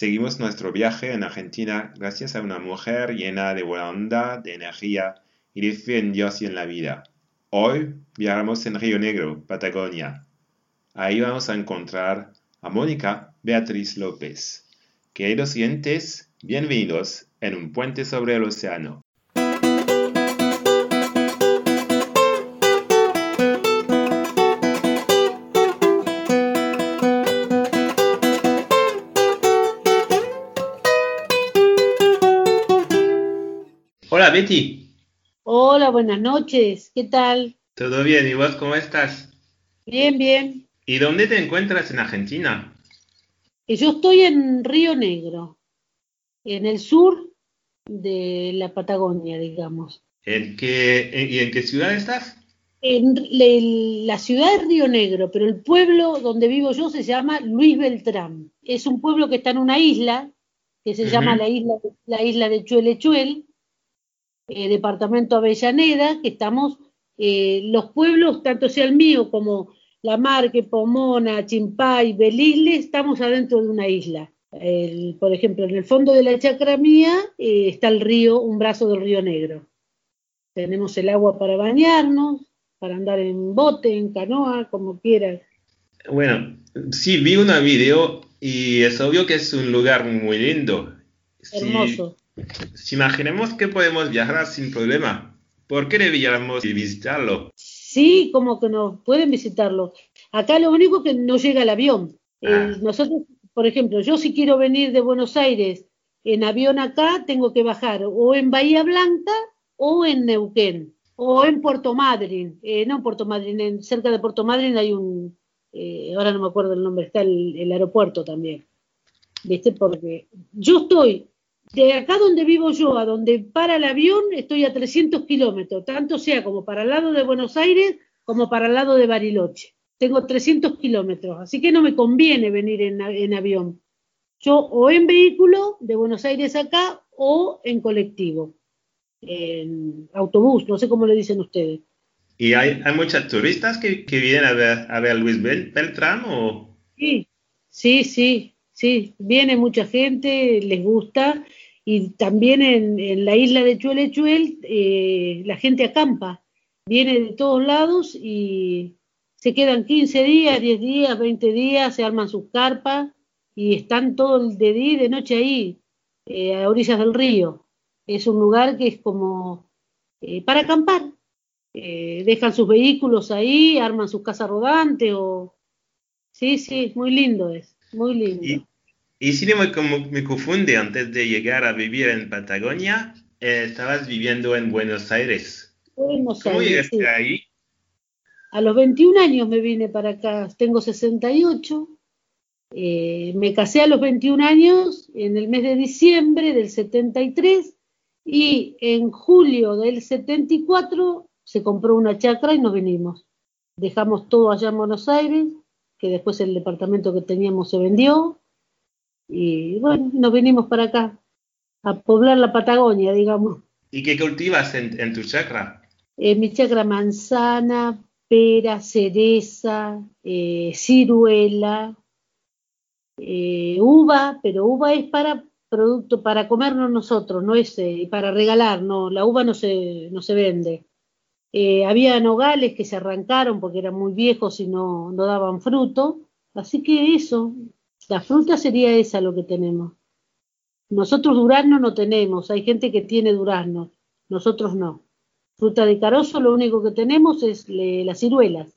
Seguimos nuestro viaje en Argentina gracias a una mujer llena de buena onda, de energía y de fe en Dios y en la vida. Hoy viajamos en Río Negro, Patagonia. Ahí vamos a encontrar a Mónica Beatriz López. Queridos oyentes, bienvenidos en un puente sobre el océano. Hola Betty. Hola, buenas noches. ¿Qué tal? ¿Todo bien? ¿Y vos cómo estás? Bien, bien. ¿Y dónde te encuentras en Argentina? Yo estoy en Río Negro, en el sur de la Patagonia, digamos. ¿En qué, ¿Y en qué ciudad estás? En la ciudad de Río Negro, pero el pueblo donde vivo yo se llama Luis Beltrán. Es un pueblo que está en una isla que se llama la isla, la isla de Chuelechuel, eh, departamento Avellaneda, que estamos, eh, los pueblos, tanto sea el mío como La Marque, Pomona, Chimpay, Belisle, estamos adentro de una isla. por ejemplo, en el fondo de la chacra mía eh, está el río, un brazo del río Negro. Tenemos el agua para bañarnos, para andar en bote, en canoa, como quieras. Bueno, sí, vi una video y es obvio que es un lugar muy lindo. Hermoso. Si imaginemos que podemos viajar sin problema, ¿por qué deberíamos visitarlo? Sí, como que no pueden visitarlo. Acá lo único que no llega el avión. Eh, Ah. nosotros, por ejemplo, yo si quiero venir de Buenos Aires en avión acá, tengo que bajar o en Bahía Blanca o en Neuquén o en Puerto Madryn. Eh, no en Puerto Madryn, en, cerca de Puerto Madryn hay un, eh, ahora no me acuerdo el nombre, está el, el aeropuerto también. ¿Viste? Porque yo estoy de acá donde vivo yo a donde para el avión estoy a 300 kilómetros, tanto sea como para el lado de Buenos Aires como para el lado de Bariloche. Tengo 300 kilómetros, así que no me conviene venir en, en avión. Yo o en vehículo de Buenos Aires acá o en colectivo, en autobús, no sé cómo le dicen ustedes. ¿Y hay, hay muchos turistas que, que vienen a ver, a ver a Luis Bel- Beltrán o...? Sí, sí, sí, sí, viene mucha gente, les gusta, y también en, la isla de Chuelechuel eh, la gente acampa, viene de todos lados y se quedan 15 días, 10 días, 20 días, se arman sus carpas y están todo el de día y de noche ahí, eh, a orillas del río. Es un lugar que es como eh, para acampar. Eh, dejan sus vehículos ahí, arman sus casas rodantes o Sí, sí, muy lindo es, muy lindo. Y si no me, como, me confunde, antes de llegar a vivir en Patagonia, eh, estabas viviendo en Buenos Aires. Buenos ¿Cómo Aires, llegaste sí. ahí? A los 21 años me vine para acá, tengo 68. eh, me casé a los 21 años en el mes de diciembre del 73 y en julio del 74 se compró una chacra y nos vinimos. Dejamos todo allá en Buenos Aires, que después el departamento que teníamos se vendió y bueno, nos vinimos para acá a poblar la Patagonia, digamos. ¿Y qué cultivas en, en tu chacra? Eh, mi chacra manzana, pera, cereza, eh, ciruela, eh, uva, pero uva es para producto, para comernos nosotros, no es para regalar, no, la uva no se, no se vende. Había nogales que se arrancaron porque eran muy viejos y no, no daban fruto, así que eso, la fruta sería esa lo que tenemos. Nosotros durazno no tenemos, hay gente que tiene durazno, nosotros no. Fruta de carozo lo único que tenemos es le- las ciruelas.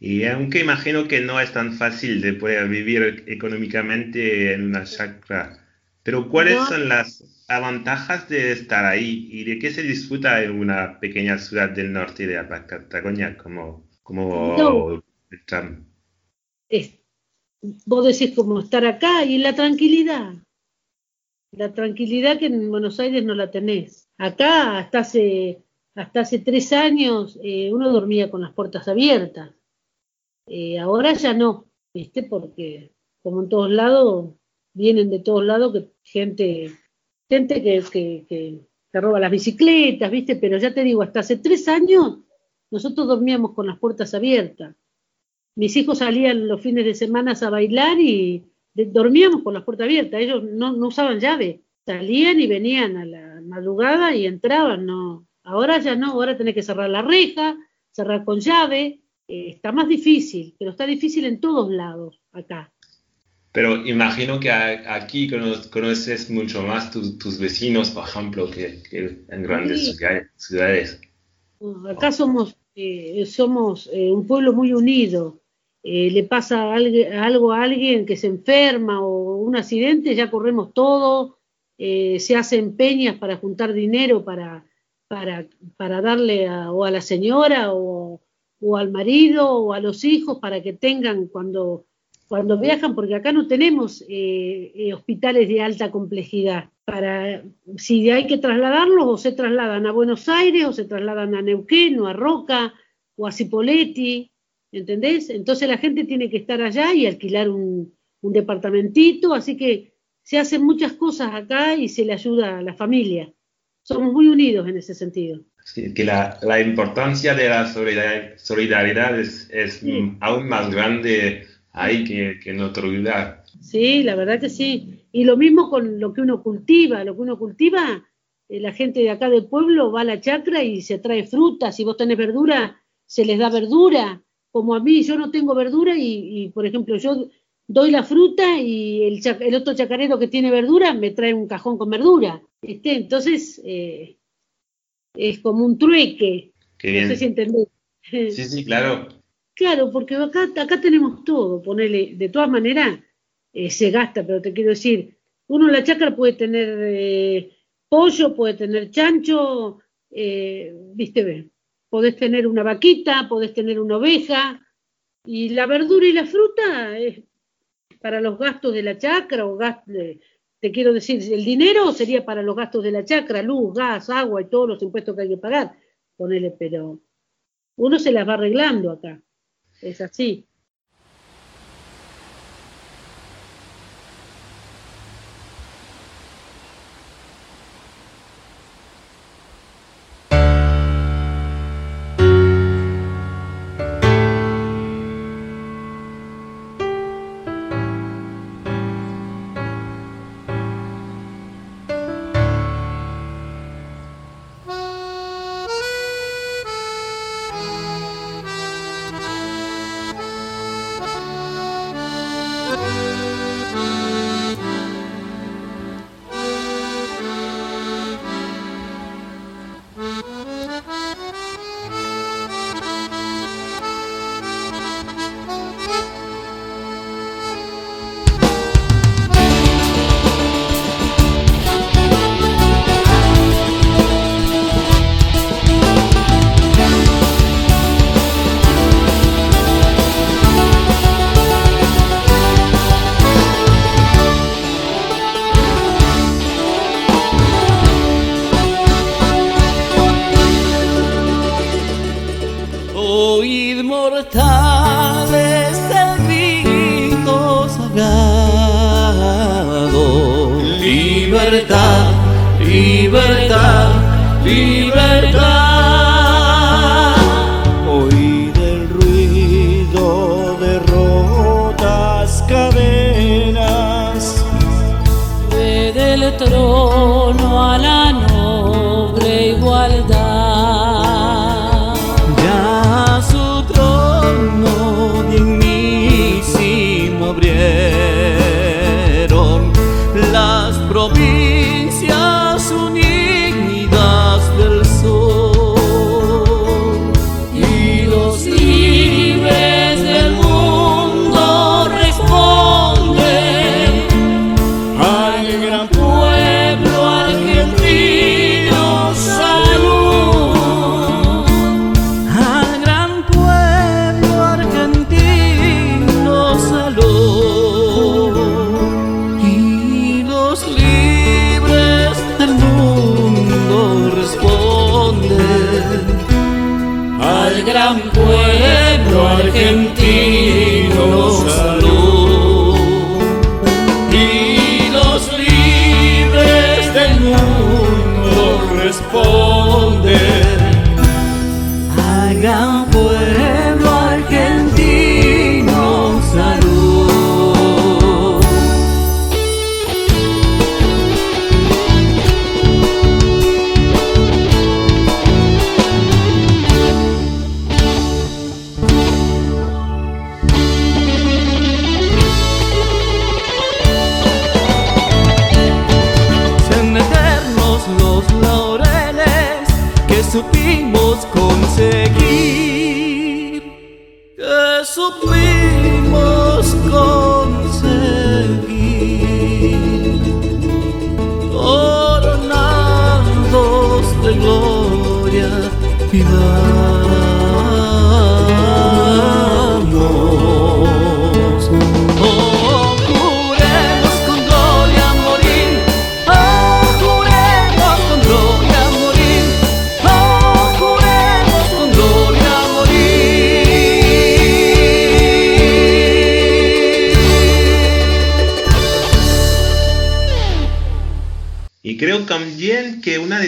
Y aunque imagino que no es tan fácil de poder vivir económicamente en una chacra, pero ¿cuáles No. son las ventajas de estar ahí y de qué se disfruta en una pequeña ciudad del norte de la Patagonia como, como No. Es- vos decís como estar acá y la tranquilidad. La tranquilidad que en Buenos Aires no la tenés. Acá hasta hace, hasta hace tres años eh, uno dormía con las puertas abiertas. Eh, ahora ya no, ¿viste? Porque como en todos lados, vienen de todos lados que gente, gente que, que, que te roba las bicicletas, ¿viste? Pero ya te digo, hasta hace tres años nosotros dormíamos con las puertas abiertas. Mis hijos salían los fines de semana a bailar y dormíamos con las puertas abiertas. Ellos no, no usaban llave. Salían y venían a la madrugada y entraban, no. Ahora ya no, ahora tenés que cerrar la reja, cerrar con llave. Eh, está más difícil, pero está difícil en todos lados acá. Pero imagino que aquí conoces mucho más tus vecinos, por ejemplo, que, en grandes ciudades. Acá somos, eh, somos eh, un pueblo muy unido. Eh, le pasa algo a alguien que se enferma o un accidente, ya corremos todo, se hacen peñas para juntar dinero para, para, darle o a la señora o, al marido o a los hijos para que tengan cuando viajan, porque acá no tenemos eh, eh, hospitales de alta complejidad. Para, si hay que trasladarlos, o se trasladan a Buenos Aires, o se trasladan a Neuquén, o a Roca, o a Cipoletti, ¿entendés? Entonces la gente tiene que estar allá y alquilar un, departamentito, así que se hacen muchas cosas acá y se le ayuda a la familia. Somos muy unidos en ese sentido. Sí, que la, importancia de la solidaridad, es, aún más grande hay que, que no olvidar. Sí, la verdad que sí. Y lo mismo con lo que uno cultiva, lo que uno cultiva, eh, la gente de acá del pueblo va a la chacra y se trae fruta, si vos tenés verdura, se les da verdura, como a mí yo no tengo verdura y, por ejemplo yo doy la fruta y el, el, otro chacarero que tiene verdura me trae un cajón con verdura. ¿viste? Entonces eh, es como un trueque. no sé si entendés. Sí, sí, claro. Claro, porque acá, acá tenemos todo, ponele, de todas maneras eh, se gasta, pero te quiero decir, uno en la chacra puede tener eh, pollo, puede tener chancho, eh, viste, ve, podés tener una vaquita, podés tener una oveja, y la verdura y la fruta es para los gastos de la chacra, o te quiero decir, el dinero sería para los gastos de la chacra, luz, gas, agua y todos los impuestos que hay que pagar, ponele, pero uno se las va arreglando acá es así. libertad, libertad, libertad.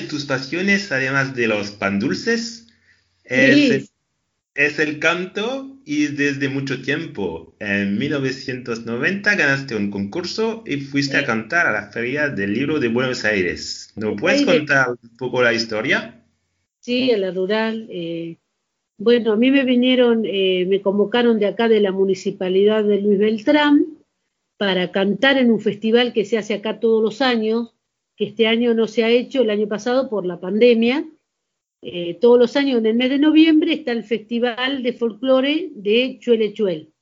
De tus pasiones, además de los pan dulces, es, el canto y desde mucho tiempo. En 1990 ganaste un concurso y fuiste a cantar a la Feria del Libro de Buenos Aires. ¿No puedes Aires. contar un poco la historia? Sí, a la rural. eh, bueno, a mí me vinieron, eh, me convocaron de acá de la municipalidad de Luis Beltrán para cantar en un festival que se hace acá todos los años, que este año no se ha hecho, el año pasado por la pandemia. Eh, todos los años en el mes de noviembre está el festival de folclore de Chuelechuel.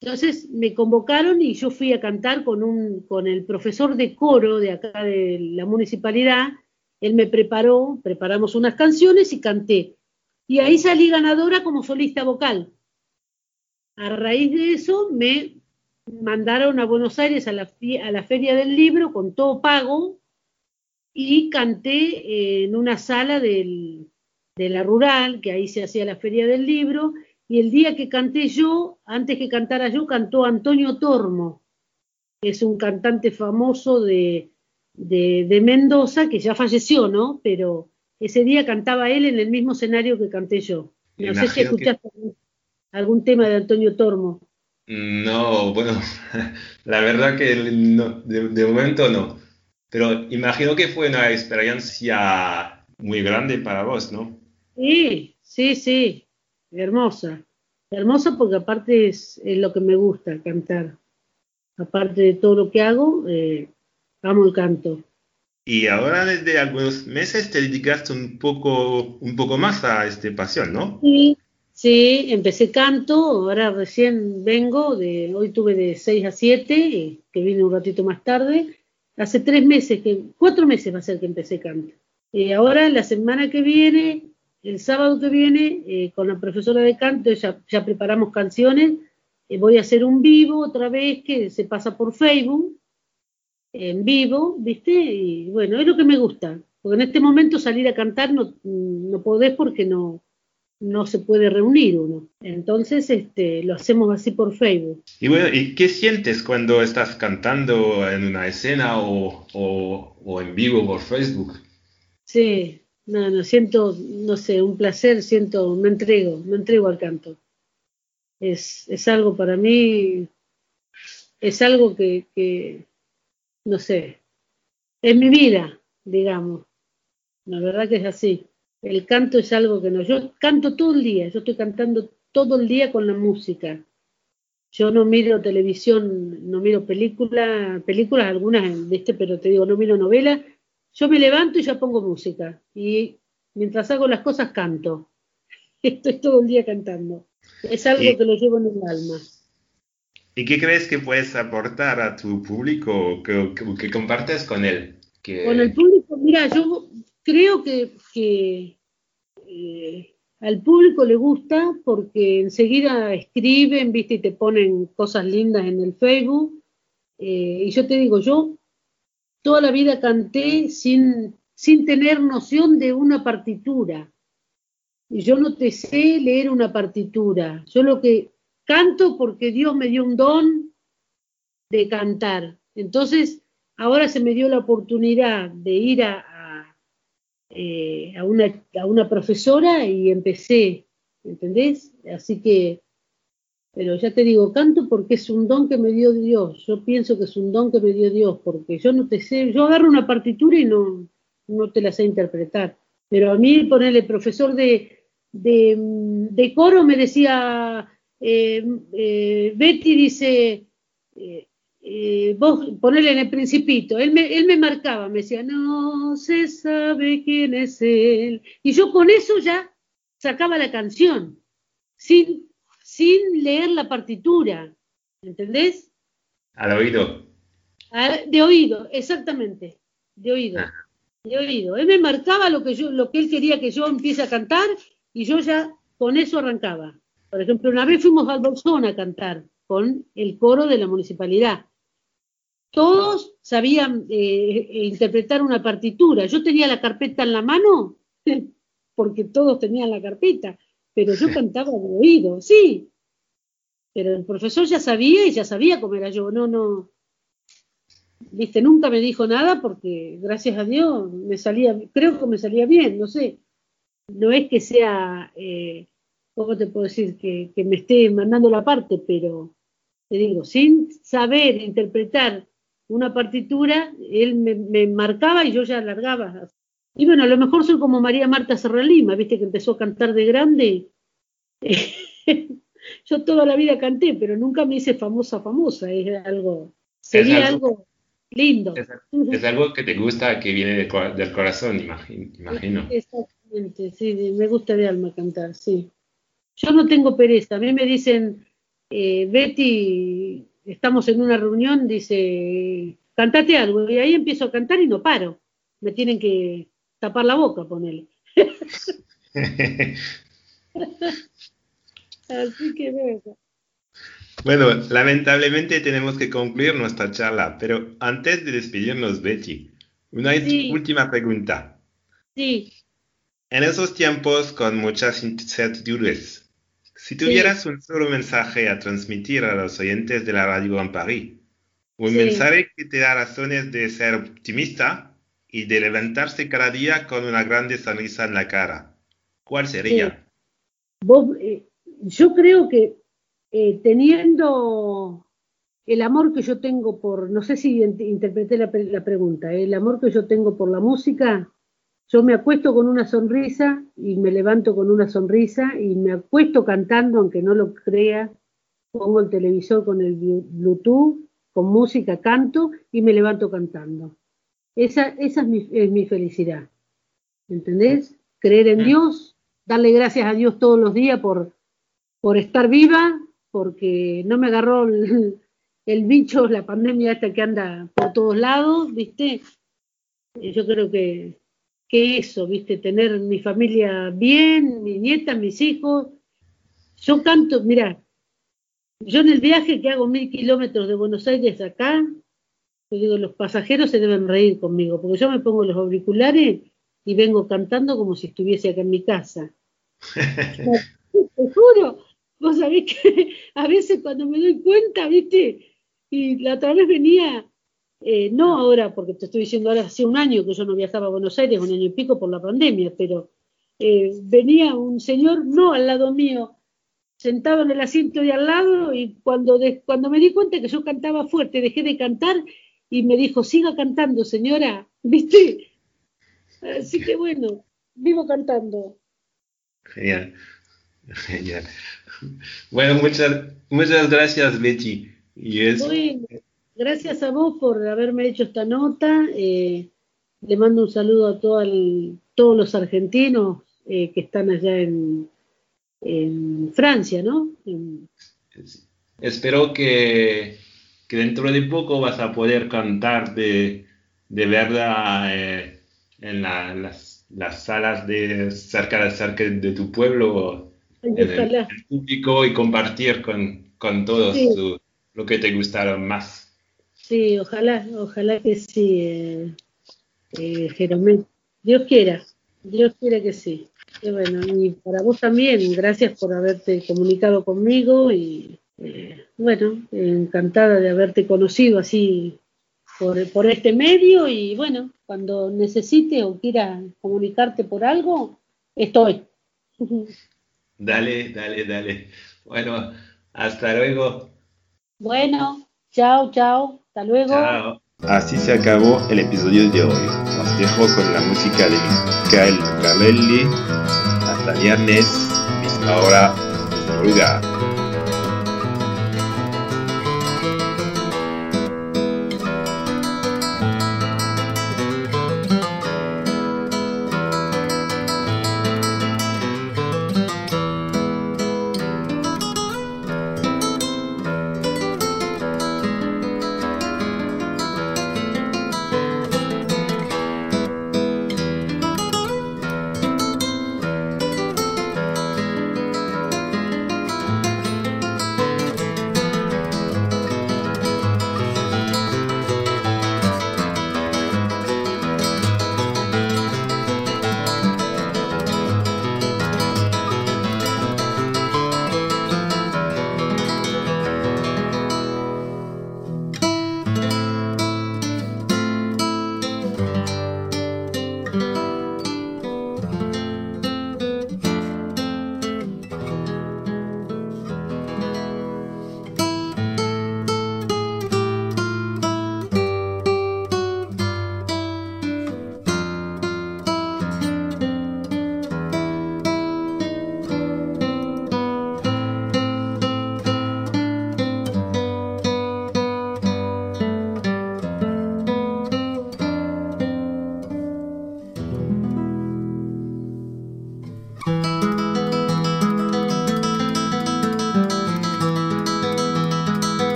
Entonces me convocaron y yo fui a cantar con, un, con el profesor de coro de acá de la municipalidad. Él me preparó, preparamos unas canciones y canté. Y ahí salí ganadora como solista vocal. A raíz de eso me mandaron a Buenos Aires a la, a la Feria del Libro con todo pago y canté en una sala del- de la rural, que ahí se hacía la Feria del Libro, y el día que canté yo, antes que cantara yo, cantó Antonio Tormo, que es un cantante famoso de, de, de Mendoza, que ya falleció, ¿no? Pero ese día cantaba él en el mismo escenario que canté yo. No sé si que- escuchaste algún, algún tema de Antonio Tormo. No, bueno, la verdad que no, de, de momento no. Pero imagino que fue una experiencia muy grande para vos, ¿no? Sí, sí, sí, hermosa. Hermosa porque aparte es, es lo que me gusta cantar. Aparte de todo lo que hago, eh, amo el canto. Y ahora desde algunos meses te dedicaste un poco, un poco más a esta pasión, ¿no? Sí, sí, empecé canto, ahora recién vengo, de, hoy tuve de 6 a 7, eh, que vine un ratito más tarde. Hace tres meses, que, cuatro meses va a ser que empecé canto. Eh, ahora, la semana que viene, el sábado que viene, eh, con la profesora de canto, ya, ya preparamos canciones. eh, voy a hacer un vivo otra vez que se pasa por Facebook, en vivo, ¿viste? Y bueno, es lo que me gusta. Porque en este momento salir a cantar no, no podés porque no, no se puede reunir uno. Entonces, este, lo hacemos así por Facebook. Y bueno, ¿y qué sientes cuando estás cantando en una escena o, o, o en vivo por Facebook? Sí, no, no, siento, no sé, un placer, siento, me entrego, me entrego al canto. Es, es algo para mí, es algo que, que, no sé, es mi vida, digamos. La verdad que es así. El canto es algo que no, yo canto todo el día, yo estoy cantando todo el día con la música. Yo no miro televisión, no miro películas, películas algunas, ¿viste? pero te digo, no miro novelas. Yo me levanto y ya pongo música. Y mientras hago las cosas canto. Estoy todo el día cantando. Es algo Y- que lo llevo en el alma. ¿Y qué crees que puedes aportar a tu público que, que, que compartes con él? Que, Con el público, mira, yo creo que, eh, al público le gusta porque enseguida escriben, viste, y te ponen cosas lindas en el Facebook. Eh, y yo te digo, yo toda la vida canté sin, sin tener noción de una partitura. Y yo no te sé leer una partitura. Yo lo que canto porque Dios me dio un don de cantar. Entonces, ahora se me dio la oportunidad de ir a, eh, a una, a una profesora y empecé, ¿entendés? Así que, pero ya te digo, canto porque es un don que me dio Dios. Yo pienso que es un don que me dio Dios, porque yo no te sé, yo agarro una partitura y no, no te la sé interpretar. Pero a mí, ponerle profesor de, de, de coro, me decía, eh, eh, Betty dice, eh, vos ponele en el principito, él me, él me marcaba, me decía, no se sabe quién es él. Y yo con eso ya sacaba la canción, sin, sin leer la partitura, ¿entendés? Al oído. De oído, exactamente, de oído, Ah. de oído. Él me marcaba lo que yo, lo que él quería que yo empiece a cantar y yo ya con eso arrancaba. Por ejemplo, una vez fuimos al Bolsón a cantar con el coro de la municipalidad. Todos sabían eh, interpretar una partitura. Yo tenía la carpeta en la mano, porque todos tenían la carpeta, pero yo cantaba de oído, sí. Pero el profesor ya sabía y ya sabía cómo era yo. No, no. Viste, nunca me dijo nada porque, gracias a Dios, me salía, creo que me salía bien, no sé. No es que sea, eh, ¿cómo te puedo decir? Que, que me esté mandando la parte, pero te digo, sin saber interpretar una partitura, él me, me marcaba y yo ya alargaba. Y bueno, a lo mejor soy como María Marta Serralima, viste que empezó a cantar de grande. yo toda la vida canté, pero nunca me hice famosa, famosa. Es algo, sería algo- algo, lindo. Es, es algo que te gusta, que viene del, cor- del corazón, imagi- imagino. Exactamente, sí, me gusta de alma cantar, sí. Yo no tengo pereza, a mí me dicen, eh, Betty, estamos en una reunión, dice, cantate algo, y ahí empiezo a cantar y no paro. Me tienen que tapar la boca, ponele. Así que bueno. Bueno, lamentablemente tenemos que concluir nuestra charla, pero antes de despedirnos, Betty, una Sí. última pregunta. Sí, En esos tiempos con muchas incertidumbres, si tuvieras un solo mensaje a transmitir a los oyentes de la radio en París, un Sí. mensaje que te da razones de ser optimista y de levantarse cada día con una grande sonrisa en la cara, ¿cuál sería? vos, eh, yo creo que eh, teniendo el amor que yo tengo por, no sé si int- interpreté la, la pregunta, eh, el amor que yo tengo por la música, yo me acuesto con una sonrisa y me levanto con una sonrisa y me acuesto cantando, aunque no lo crea, pongo el televisor con el blu- Bluetooth, con música, canto y me levanto cantando. Esa, esa es, mi, es mi felicidad. ¿Entendés? Creer en. Dios, darle gracias a Dios todos los días por, por estar viva, porque no me agarró el, el bicho, la pandemia esta que anda por todos lados, ¿viste? Yo creo que, que eso, ¿viste? Tener mi familia bien, mi nieta, mis hijos. Yo canto, mira, yo en el viaje que hago mil kilómetros de Buenos Aires acá, yo digo, los pasajeros se deben reír conmigo, porque yo me pongo los auriculares y vengo cantando como si estuviese acá en mi casa. Te juro, vos sabés que a veces cuando me doy cuenta, viste, y la otra vez venía, eh, no ahora, porque te estoy diciendo ahora hace un año que yo no viajaba a Buenos Aires, un año y pico por la pandemia, pero eh, venía un señor, no al lado mío, sentado en el asiento de al lado, y cuando, de- cuando me di cuenta que yo cantaba fuerte, dejé de cantar y me dijo, siga cantando, señora, viste. Así que bueno, vivo cantando. Genial, genial. Bueno, muchas, muchas gracias, Betty. Y es, Bueno, gracias a vos por haberme hecho esta nota. eh, le mando un saludo a todo el- todos los argentinos eh, que están allá en, en Francia, ¿no? En- espero que, que dentro de poco vas a poder cantar de, de verdad eh, en la- las, las salas de cerca, de cerca de tu pueblo, Ay, en el, público y compartir con, con todos Sí. tu- lo que te gustaron más. Sí, ojalá, ojalá que sí, eh, eh. Dios quiera, Dios quiera que sí. Y bueno, y para vos también, gracias por haberte comunicado conmigo y eh, bueno, encantada de haberte conocido así por, por este medio y bueno, cuando necesites o quieras comunicarte por algo, estoy. Dale, dale, dale. Bueno, hasta luego. Bueno, chao, chao, hasta luego. Así se acabó el episodio de hoy. Os dejo con la música de Michael Carelli. Hasta viernes, misma hora, lugar.